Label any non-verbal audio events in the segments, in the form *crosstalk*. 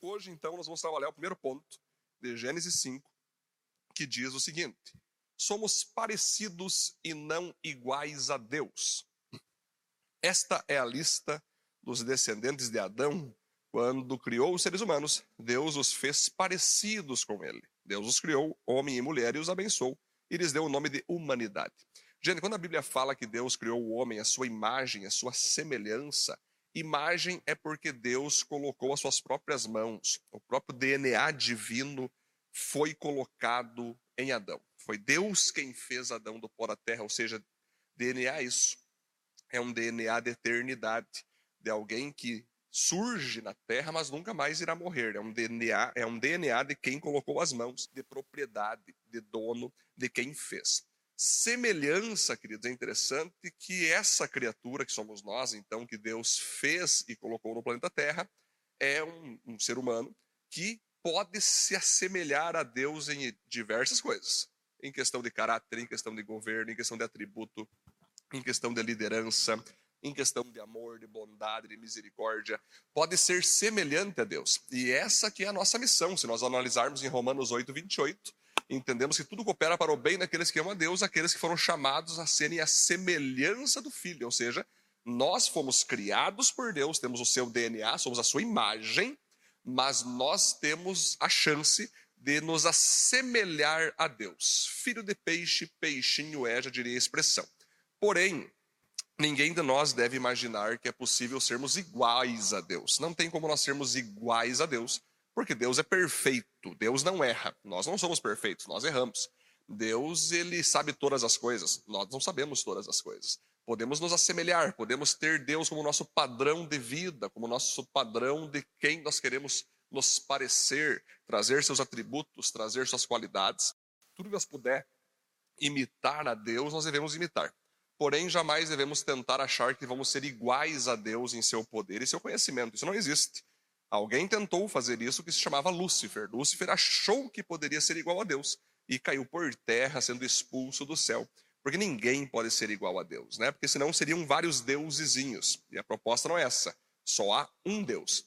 Hoje, então, nós vamos trabalhar o primeiro ponto de Gênesis 5, que diz o seguinte: Somos parecidos e não iguais a Deus. Esta é a lista dos descendentes de Adão quando criou os seres humanos. Deus os fez parecidos com ele. Deus os criou, homem e mulher, e os abençoou e lhes deu o nome de humanidade. Gente, quando a Bíblia fala que Deus criou o homem à sua imagem, à sua semelhança, imagem é porque Deus colocou as suas próprias mãos, o próprio DNA divino foi colocado em Adão. Foi Deus quem fez Adão do pó da terra, ou seja, DNA é isso. É um DNA de eternidade, de alguém que surge na terra, mas nunca mais irá morrer. É um DNA, é um DNA de quem colocou as mãos, de propriedade, de dono, de quem fez. Semelhança, queridos, é interessante que essa criatura que somos nós, então, que Deus fez e colocou no planeta Terra, é um, um ser humano que pode se assemelhar a Deus em diversas coisas. Em questão de caráter, em questão de governo, em questão de atributo, em questão de liderança, em questão de amor, de bondade, de misericórdia, pode ser semelhante a Deus. E essa que é a nossa missão. Se nós analisarmos em Romanos 8, 28, entendemos que tudo coopera para o bem daqueles que amam a Deus, aqueles que foram chamados a serem a semelhança do Filho. Ou seja, nós fomos criados por Deus, temos o seu DNA, somos a sua imagem, mas nós temos a chance de nos assemelhar a Deus. Filho de peixe, peixinho é, já diria a expressão. Porém, Ninguém de nós deve imaginar que é possível sermos iguais a Deus. Não tem como nós sermos iguais a Deus, porque Deus é perfeito. Deus não erra. Nós não somos perfeitos, nós erramos. Deus, ele sabe todas as coisas. Nós não sabemos todas as coisas. Podemos nos assemelhar, podemos ter Deus como nosso padrão de vida, como nosso padrão de quem nós queremos nos parecer, trazer seus atributos, trazer suas qualidades. Tudo que nós puder imitar a Deus, nós devemos imitar. Porém, jamais devemos tentar achar que vamos ser iguais a Deus em seu poder e seu conhecimento. Isso não existe. Alguém tentou fazer isso que se chamava Lúcifer. Lúcifer achou que poderia ser igual a Deus e caiu por terra, sendo expulso do céu. Porque ninguém pode ser igual a Deus, né? Porque senão seriam vários deusezinhos. E a proposta não é essa. Só há um Deus.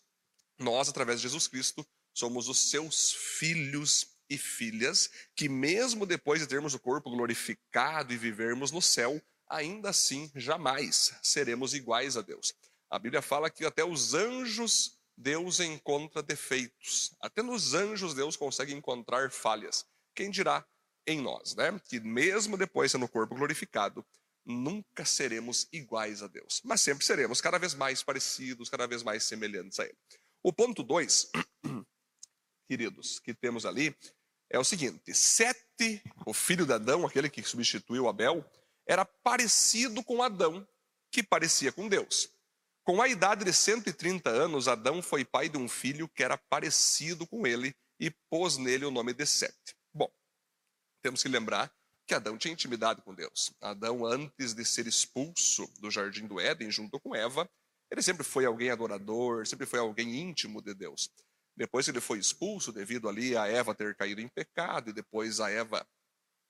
Nós, através de Jesus Cristo, somos os seus filhos e filhas, que mesmo depois de termos o corpo glorificado e vivermos no céu, ainda assim jamais seremos iguais a Deus. A Bíblia fala que até os anjos Deus encontra defeitos. Até nos anjos Deus consegue encontrar falhas. Quem dirá em nós, né? Que mesmo depois sendo corpo glorificado, nunca seremos iguais a Deus, mas sempre seremos cada vez mais parecidos, cada vez mais semelhantes a Ele. O ponto 2, *clears throat* queridos, que temos ali é o seguinte: Sete, o filho de Adão, aquele que substituiu Abel, era parecido com Adão, que parecia com Deus. Com a idade de 130 anos, Adão foi pai de um filho que era parecido com ele e pôs nele o nome de Sete. Bom, temos que lembrar que Adão tinha intimidade com Deus. Adão, antes de ser expulso do jardim do Éden, junto com Eva, ele sempre foi alguém adorador, sempre foi alguém íntimo de Deus. Depois que ele foi expulso, devido ali a Eva ter caído em pecado, e depois a Eva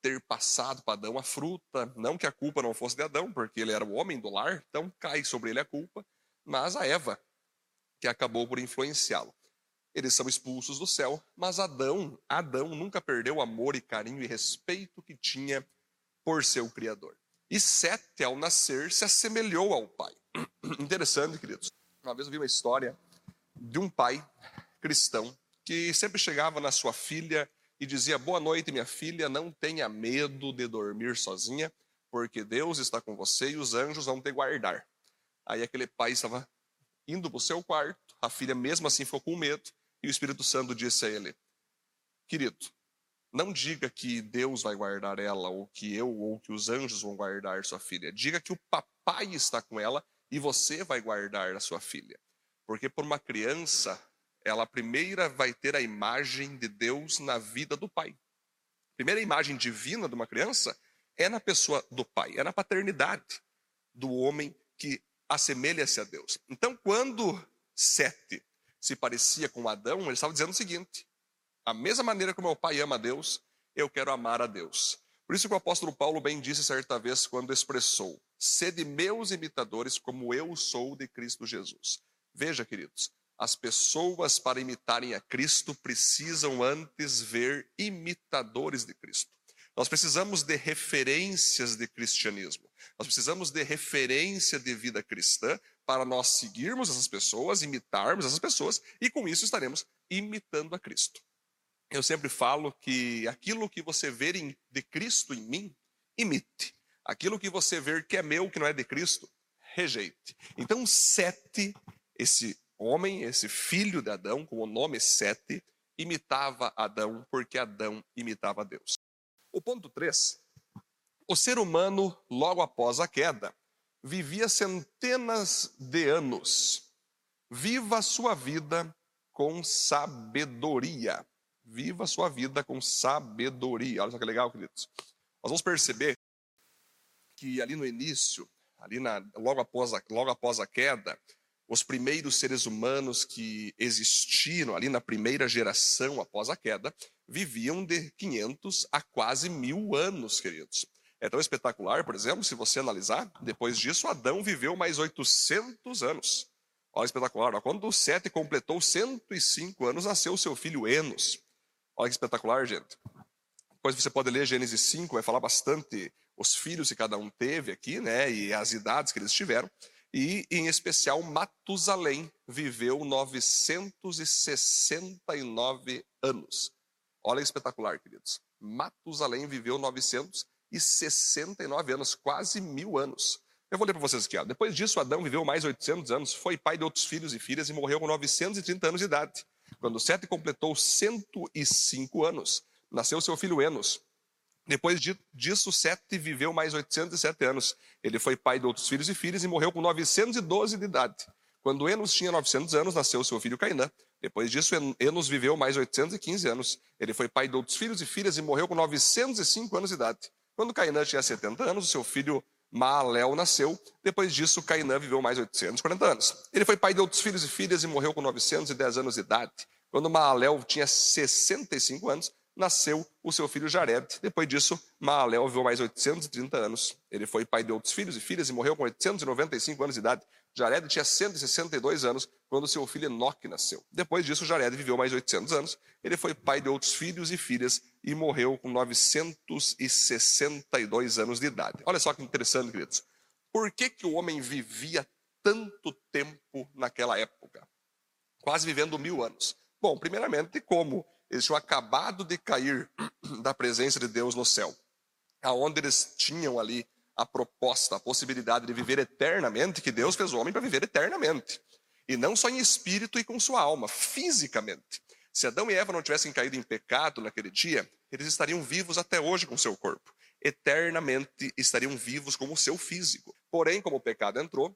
ter passado para Adão a fruta. Não que a culpa não fosse de Adão, porque ele era o homem do lar, então cai sobre ele a culpa, mas a Eva, que acabou por influenciá-lo. Eles são expulsos do céu, mas Adão, Adão nunca perdeu o amor e carinho e respeito que tinha por seu Criador. E Sete, ao nascer, se assemelhou ao pai. *clears throat* Interessante, queridos. Uma vez eu vi uma história de um pai cristão que sempre chegava na sua filha e dizia: Boa noite, minha filha, não tenha medo de dormir sozinha, porque Deus está com você e os anjos vão te guardar. Aí aquele pai estava indo para o seu quarto, a filha mesmo assim ficou com medo, e o Espírito Santo disse a ele: Querido, não diga que Deus vai guardar ela, ou que eu, ou que os anjos vão guardar sua filha. Diga que o papai está com ela e você vai guardar a sua filha. Porque por uma criança, ela primeira vai ter a imagem de Deus na vida do pai. A primeira imagem divina de uma criança é na pessoa do pai, é na paternidade do homem que assemelha-se a Deus. Então, quando Sete se parecia com Adão, ele estava dizendo o seguinte: a mesma maneira que o meu pai ama a Deus, eu quero amar a Deus. Por isso que o apóstolo Paulo bem disse certa vez quando expressou: Sede meus imitadores, como eu sou de Cristo Jesus. Veja, queridos, as pessoas, para imitarem a Cristo, precisam antes ver imitadores de Cristo. Nós precisamos de referências de cristianismo. Nós precisamos de referência de vida cristã para nós seguirmos essas pessoas, imitarmos essas pessoas e com isso estaremos imitando a Cristo. Eu sempre falo que aquilo que você vê de Cristo em mim, imite. Aquilo que você vê que é meu, que não é de Cristo, rejeite. Então, Sete, esse homem, esse filho de Adão, com o nome Sete, imitava Adão porque Adão imitava Deus. O ponto 3. O ser humano, logo após a queda, vivia centenas de anos. Viva a sua vida com sabedoria. Viva a sua vida com sabedoria. Olha só que legal, queridos. Nós vamos perceber que ali no início, ali na, logo, após a, logo após a queda, os primeiros seres humanos que existiram ali na primeira geração após a queda viviam de 500 a quase mil anos, queridos. É tão espetacular, por exemplo, se você analisar, depois disso Adão viveu mais 800 anos. Olha espetacular, quando o Sete completou 105 anos, nasceu seu filho Enos. Olha que espetacular, gente. Depois você pode ler Gênesis 5, vai falar bastante os filhos que cada um teve aqui, né, e as idades que eles tiveram. E, em especial, Matusalém viveu 969 anos. Olha que espetacular, queridos. Matusalém viveu 969 anos, quase mil anos. Eu vou ler para vocês aqui. Ó. Depois disso, Adão viveu mais 800 anos, foi pai de outros filhos e filhas e morreu com 930 anos de idade. Quando Sete completou 105 anos, nasceu seu filho Enos. Depois disso, Sete viveu mais 807 anos. Ele foi pai de outros filhos e filhas e morreu com 912 de idade. Quando Enos tinha 900 anos, nasceu seu filho Cainã. Depois disso, Enos viveu mais 815 anos. Ele foi pai de outros filhos e filhas e morreu com 905 anos de idade. Quando Cainã tinha 70 anos, seu filho Maalel nasceu. Depois disso, Cainã viveu mais 840 anos. Ele foi pai de outros filhos e filhas e morreu com 910 anos de idade. Quando Maalel tinha 65 anos, nasceu o seu filho Jared. Depois disso, Maalel viveu mais 830 anos. Ele foi pai de outros filhos e filhas e morreu com 895 anos de idade. Jared tinha 162 anos quando seu filho Enoque nasceu. Depois disso, Jared viveu mais 800 anos. Ele foi pai de outros filhos e filhas e morreu com 962 anos de idade. Olha só que interessante, queridos. Por que, que o homem vivia tanto tempo naquela época? Quase vivendo mil anos. Bom, primeiramente, como eles tinham acabado de cair *clears throat* da presença de Deus no céu, aonde eles tinham ali a proposta, a possibilidade de viver eternamente, que Deus fez o homem para viver eternamente. E não só em espírito e com sua alma, fisicamente. Se Adão e Eva não tivessem caído em pecado naquele dia, eles estariam vivos até hoje com seu corpo. Eternamente estariam vivos com o seu físico. Porém, como o pecado entrou,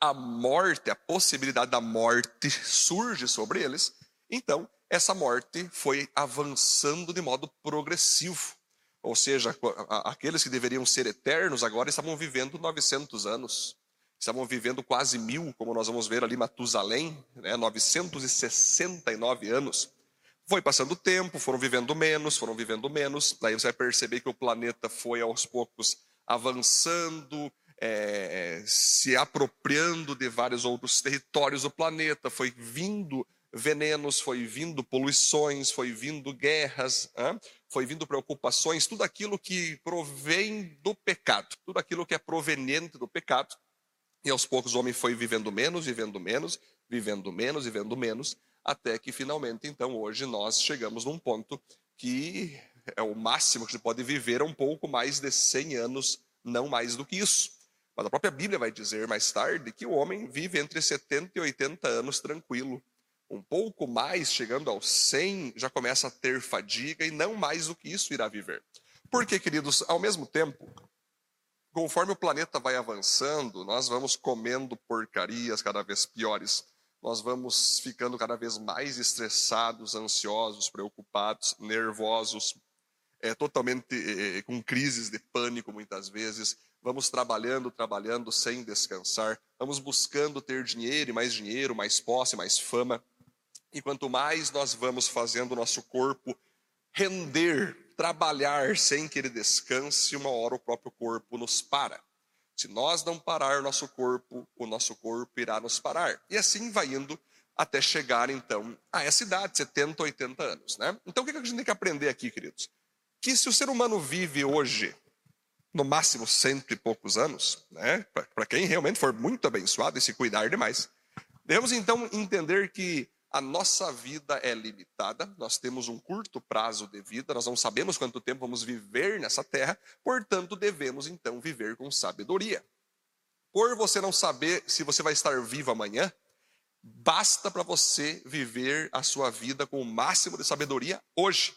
a morte, a possibilidade da morte surge sobre eles. Então, essa morte foi avançando de modo progressivo. Ou seja, aqueles que deveriam ser eternos agora estavam vivendo 900 anos. Estavam vivendo quase mil, como nós vamos ver ali, Matusalém, né, 969 anos. Foi passando o tempo, foram vivendo menos, foram vivendo menos. Daí você vai perceber que o planeta foi aos poucos avançando, é, se apropriando de vários outros territórios do planeta, foi vindo venenos, foi vindo poluições, foi vindo guerras, foi vindo preocupações, tudo aquilo que provém do pecado, tudo aquilo que é proveniente do pecado. E aos poucos o homem foi vivendo menos, vivendo menos, vivendo menos, vivendo menos, até que finalmente, então, hoje nós chegamos num ponto que é o máximo que se pode viver um pouco mais de 100 anos, não mais do que isso. Mas a própria Bíblia vai dizer mais tarde que o homem vive entre 70 e 80 anos tranquilo, um pouco mais, chegando aos 100, já começa a ter fadiga e não mais do que isso irá viver. Porque, queridos, ao mesmo tempo, conforme o planeta vai avançando, nós vamos comendo porcarias cada vez piores. Nós vamos ficando cada vez mais estressados, ansiosos, preocupados, nervosos, é, totalmente é, com crises de pânico muitas vezes. Vamos trabalhando, trabalhando sem descansar. Vamos buscando ter dinheiro e mais dinheiro, mais posse, mais fama. E quanto mais nós vamos fazendo o nosso corpo render, trabalhar sem que ele descanse, uma hora o próprio corpo nos para. Se nós não parar o nosso corpo, o nosso corpo irá nos parar. E assim vai indo até chegar, então, a essa idade, 70, 80 anos. Né? Então, o que a gente tem que aprender aqui, queridos? Que se o ser humano vive hoje, no máximo cento e poucos anos, né? para quem realmente for muito abençoado e se cuidar demais, devemos então entender que a nossa vida é limitada, nós temos um curto prazo de vida, nós não sabemos quanto tempo vamos viver nessa terra, portanto, devemos então viver com sabedoria. Por você não saber se você vai estar vivo amanhã, basta para você viver a sua vida com o máximo de sabedoria hoje.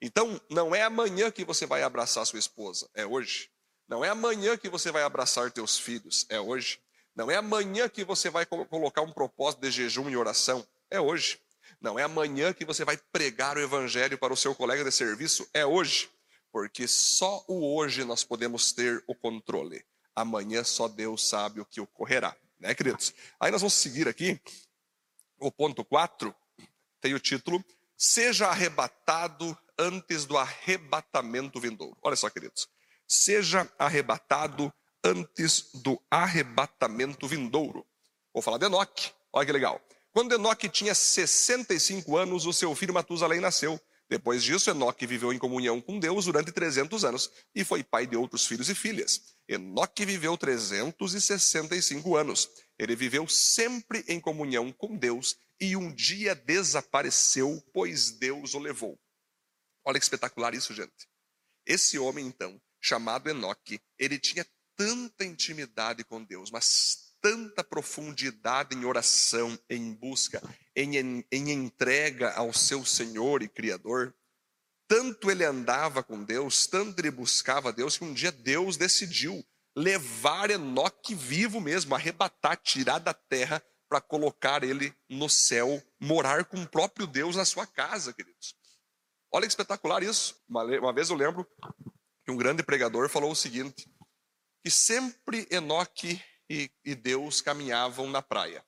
Então, não é amanhã que você vai abraçar sua esposa, é hoje. Não é amanhã que você vai abraçar teus filhos, é hoje. Não é amanhã que você vai colocar um propósito de jejum e oração, é hoje. Não é amanhã que você vai pregar o evangelho para o seu colega de serviço, é hoje. Porque só o hoje nós podemos ter o controle. Amanhã só Deus sabe o que ocorrerá né, queridos? Aí nós vamos seguir aqui, o ponto 4 tem o título Seja arrebatado antes do arrebatamento vindouro. Olha só, queridos. Seja arrebatado antes do arrebatamento vindouro. Vou falar de Enoque. Olha que legal. Quando Enoque tinha 65 anos, o seu filho Matusalém nasceu. Depois disso, Enoque viveu em comunhão com Deus durante 300 anos e foi pai de outros filhos e filhas. Enoque viveu 365 anos. Ele viveu sempre em comunhão com Deus e um dia desapareceu, pois Deus o levou. Olha que espetacular isso, gente. Esse homem, então, chamado Enoque, ele tinha tanta intimidade com Deus, mas tanta profundidade em oração, em busca, em, em, em entrega ao seu Senhor e Criador. Tanto ele andava com Deus, tanto ele buscava Deus, que um dia Deus decidiu levar Enoque vivo mesmo, arrebatar, tirar da terra para colocar ele no céu, morar com o próprio Deus na sua casa, queridos. Olha que espetacular isso. Uma, vez eu lembro que um grande pregador falou o seguinte: que sempre Enoque e, e Deus caminhavam na praia.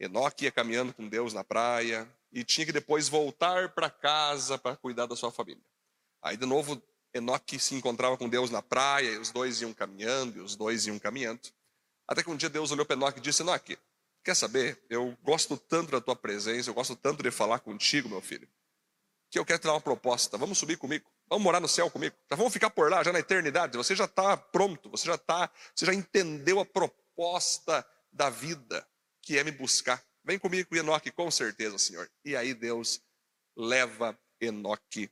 Enoque ia caminhando com Deus na praia e tinha que depois voltar para casa para cuidar da sua família. Aí de novo Enoque se encontrava com Deus na praia e os dois iam caminhando e os dois iam caminhando. Até que um dia Deus olhou para Enoque e disse: Enoque, quer saber? Eu gosto tanto da tua presença, eu gosto tanto de falar contigo, meu filho, que eu quero te dar uma proposta. Vamos subir comigo. Vamos morar no céu comigo. Já vamos ficar por lá, já na eternidade. Você já está pronto, você já está, você já entendeu a proposta resposta da vida, que é me buscar. Vem comigo, Enoque, com certeza, Senhor. E aí Deus leva Enoque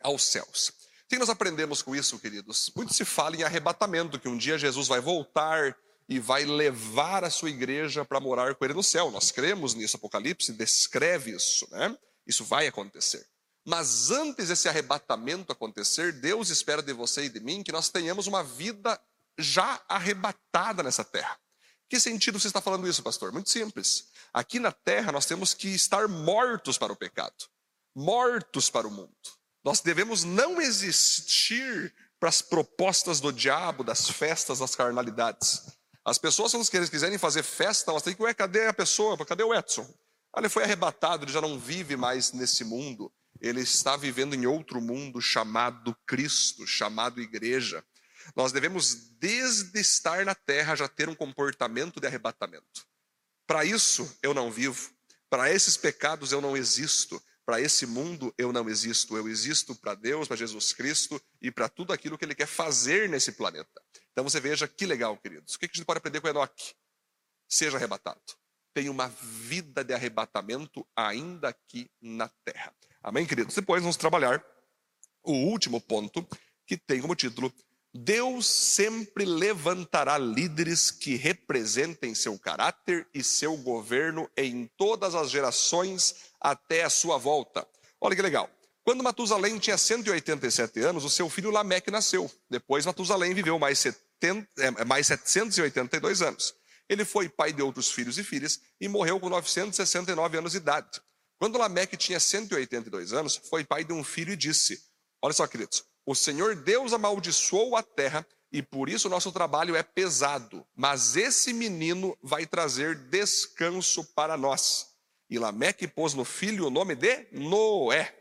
aos céus. O que nós aprendemos com isso, queridos? Muito se fala em arrebatamento, que um dia Jesus vai voltar e vai levar a sua igreja para morar com ele no céu. Nós cremos nisso, Apocalipse descreve isso, né? Isso vai acontecer. Mas antes desse arrebatamento acontecer, Deus espera de você e de mim que nós tenhamos uma vida já arrebatada nessa terra. Que sentido você está falando isso, pastor? Muito simples. Aqui na terra nós temos que estar mortos para o pecado, mortos para o mundo. Nós devemos não existir para as propostas do diabo, das festas, das carnalidades. As pessoas, se eles quiserem fazer festa, elas têm que, ué, cadê a pessoa? Cadê o Edson? Ah, ele foi arrebatado, ele já não vive mais nesse mundo. Ele está vivendo em outro mundo chamado Cristo, chamado igreja. Nós devemos, desde estar na terra, já ter um comportamento de arrebatamento. Para isso eu não vivo, para esses pecados eu não existo, para esse mundo eu não existo. Eu existo para Deus, para Jesus Cristo e para tudo aquilo que Ele quer fazer nesse planeta. Então você veja que legal, queridos. O que a gente pode aprender com Enoque? Seja arrebatado. Tenha uma vida de arrebatamento ainda aqui na terra. Amém, queridos? Depois vamos trabalhar o último ponto, que tem como título Deus sempre levantará líderes que representem seu caráter e seu governo em todas as gerações até a sua volta. Olha que legal. Quando Matusalém tinha 187 anos, o seu filho Lameque nasceu. Depois Matusalém viveu mais, 70, é, mais 782 anos. Ele foi pai de outros filhos e filhas e morreu com 969 anos de idade. Quando Lameque tinha 182 anos, foi pai de um filho e disse: Olha só, queridos, o Senhor Deus amaldiçoou a terra e por isso o nosso trabalho é pesado. Mas esse menino vai trazer descanso para nós. E Lameque pôs no filho o nome de Noé.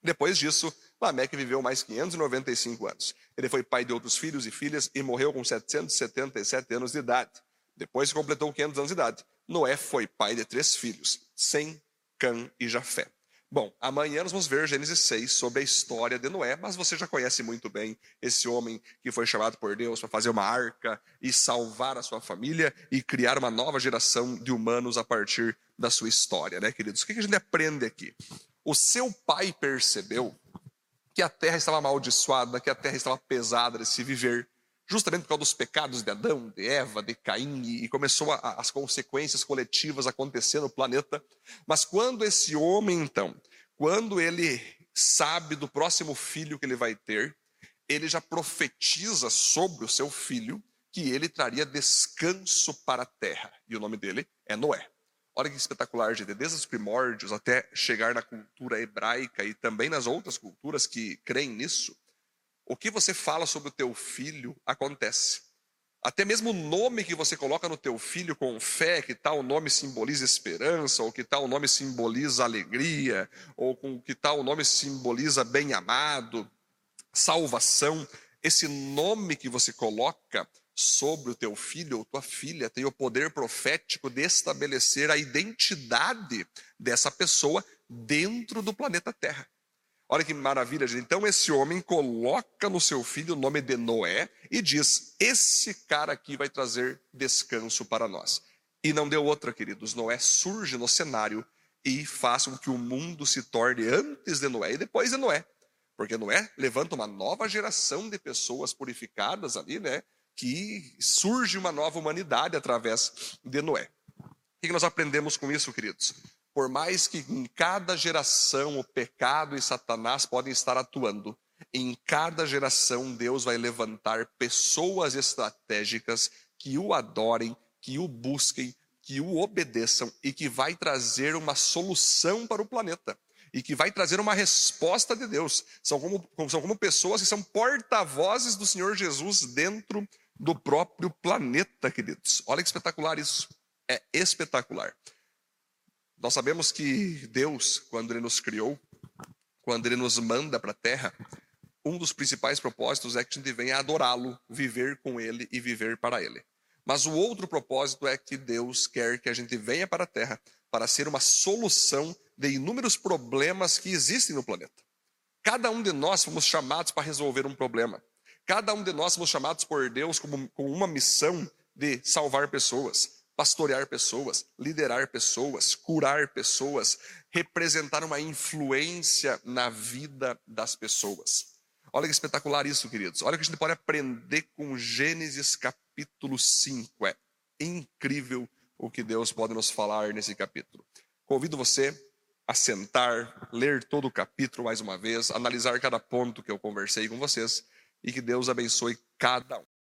Depois disso, Lameque viveu mais 595 anos. Ele foi pai de outros filhos e filhas e morreu com 777 anos de idade. Depois que completou 500 anos de idade, Noé foi pai de três filhos, Sem, Cã e Jafé. Bom, amanhã nós vamos ver Gênesis 6 sobre a história de Noé, mas você já conhece muito bem esse homem que foi chamado por Deus para fazer uma arca e salvar a sua família e criar uma nova geração de humanos a partir da sua história, né, queridos? O que a gente aprende aqui? O seu pai percebeu que a terra estava amaldiçoada, que a terra estava pesada de se viver, justamente por causa dos pecados de Adão, de Eva, de Caim, e começou a, as consequências coletivas a acontecer no planeta. Mas quando esse homem, então, quando ele sabe do próximo filho que ele vai ter, ele já profetiza sobre o seu filho que ele traria descanso para a terra. E o nome dele é Noé. Olha que espetacular, gente. Desde os primórdios até chegar na cultura hebraica e também nas outras culturas que creem nisso, o que você fala sobre o teu filho acontece. Até mesmo o nome que você coloca no teu filho com fé, que tal nome simboliza esperança, ou que tal nome simboliza alegria, ou com que tal nome simboliza bem-amado, salvação. Esse nome que você coloca sobre o teu filho ou tua filha tem o poder profético de estabelecer a identidade dessa pessoa dentro do planeta Terra. Olha que maravilha, gente. Então, esse homem coloca no seu filho o nome de Noé e diz: Esse cara aqui vai trazer descanso para nós. E não deu outra, queridos. Noé surge no cenário e faz com que o mundo se torne antes de Noé e depois de Noé. Porque Noé levanta uma nova geração de pessoas purificadas ali, né? Que surge uma nova humanidade através de Noé. O que nós aprendemos com isso, queridos? Por mais que em cada geração o pecado e Satanás podem estar atuando, em cada geração Deus vai levantar pessoas estratégicas que o adorem, que o busquem, que o obedeçam e que vai trazer uma solução para o planeta e que vai trazer uma resposta de Deus. São como, são como pessoas que são porta-vozes do Senhor Jesus dentro do próprio planeta, queridos. Olha que espetacular isso. É espetacular. Nós sabemos que Deus, quando Ele nos criou, quando Ele nos manda para a terra, um dos principais propósitos é que a gente venha adorá-lo, viver com Ele e viver para Ele. Mas o outro propósito é que Deus quer que a gente venha para a terra para ser uma solução de inúmeros problemas que existem no planeta. Cada um de nós fomos chamados para resolver um problema. Cada um de nós fomos chamados por Deus com uma missão de salvar pessoas pastorear pessoas, liderar pessoas, curar pessoas, representar uma influência na vida das pessoas. Olha que espetacular isso, queridos. Olha o que a gente pode aprender com Gênesis capítulo 5. É incrível o que Deus pode nos falar nesse capítulo. Convido você a sentar, ler todo o capítulo mais uma vez, analisar cada ponto que eu conversei com vocês e que Deus abençoe cada um.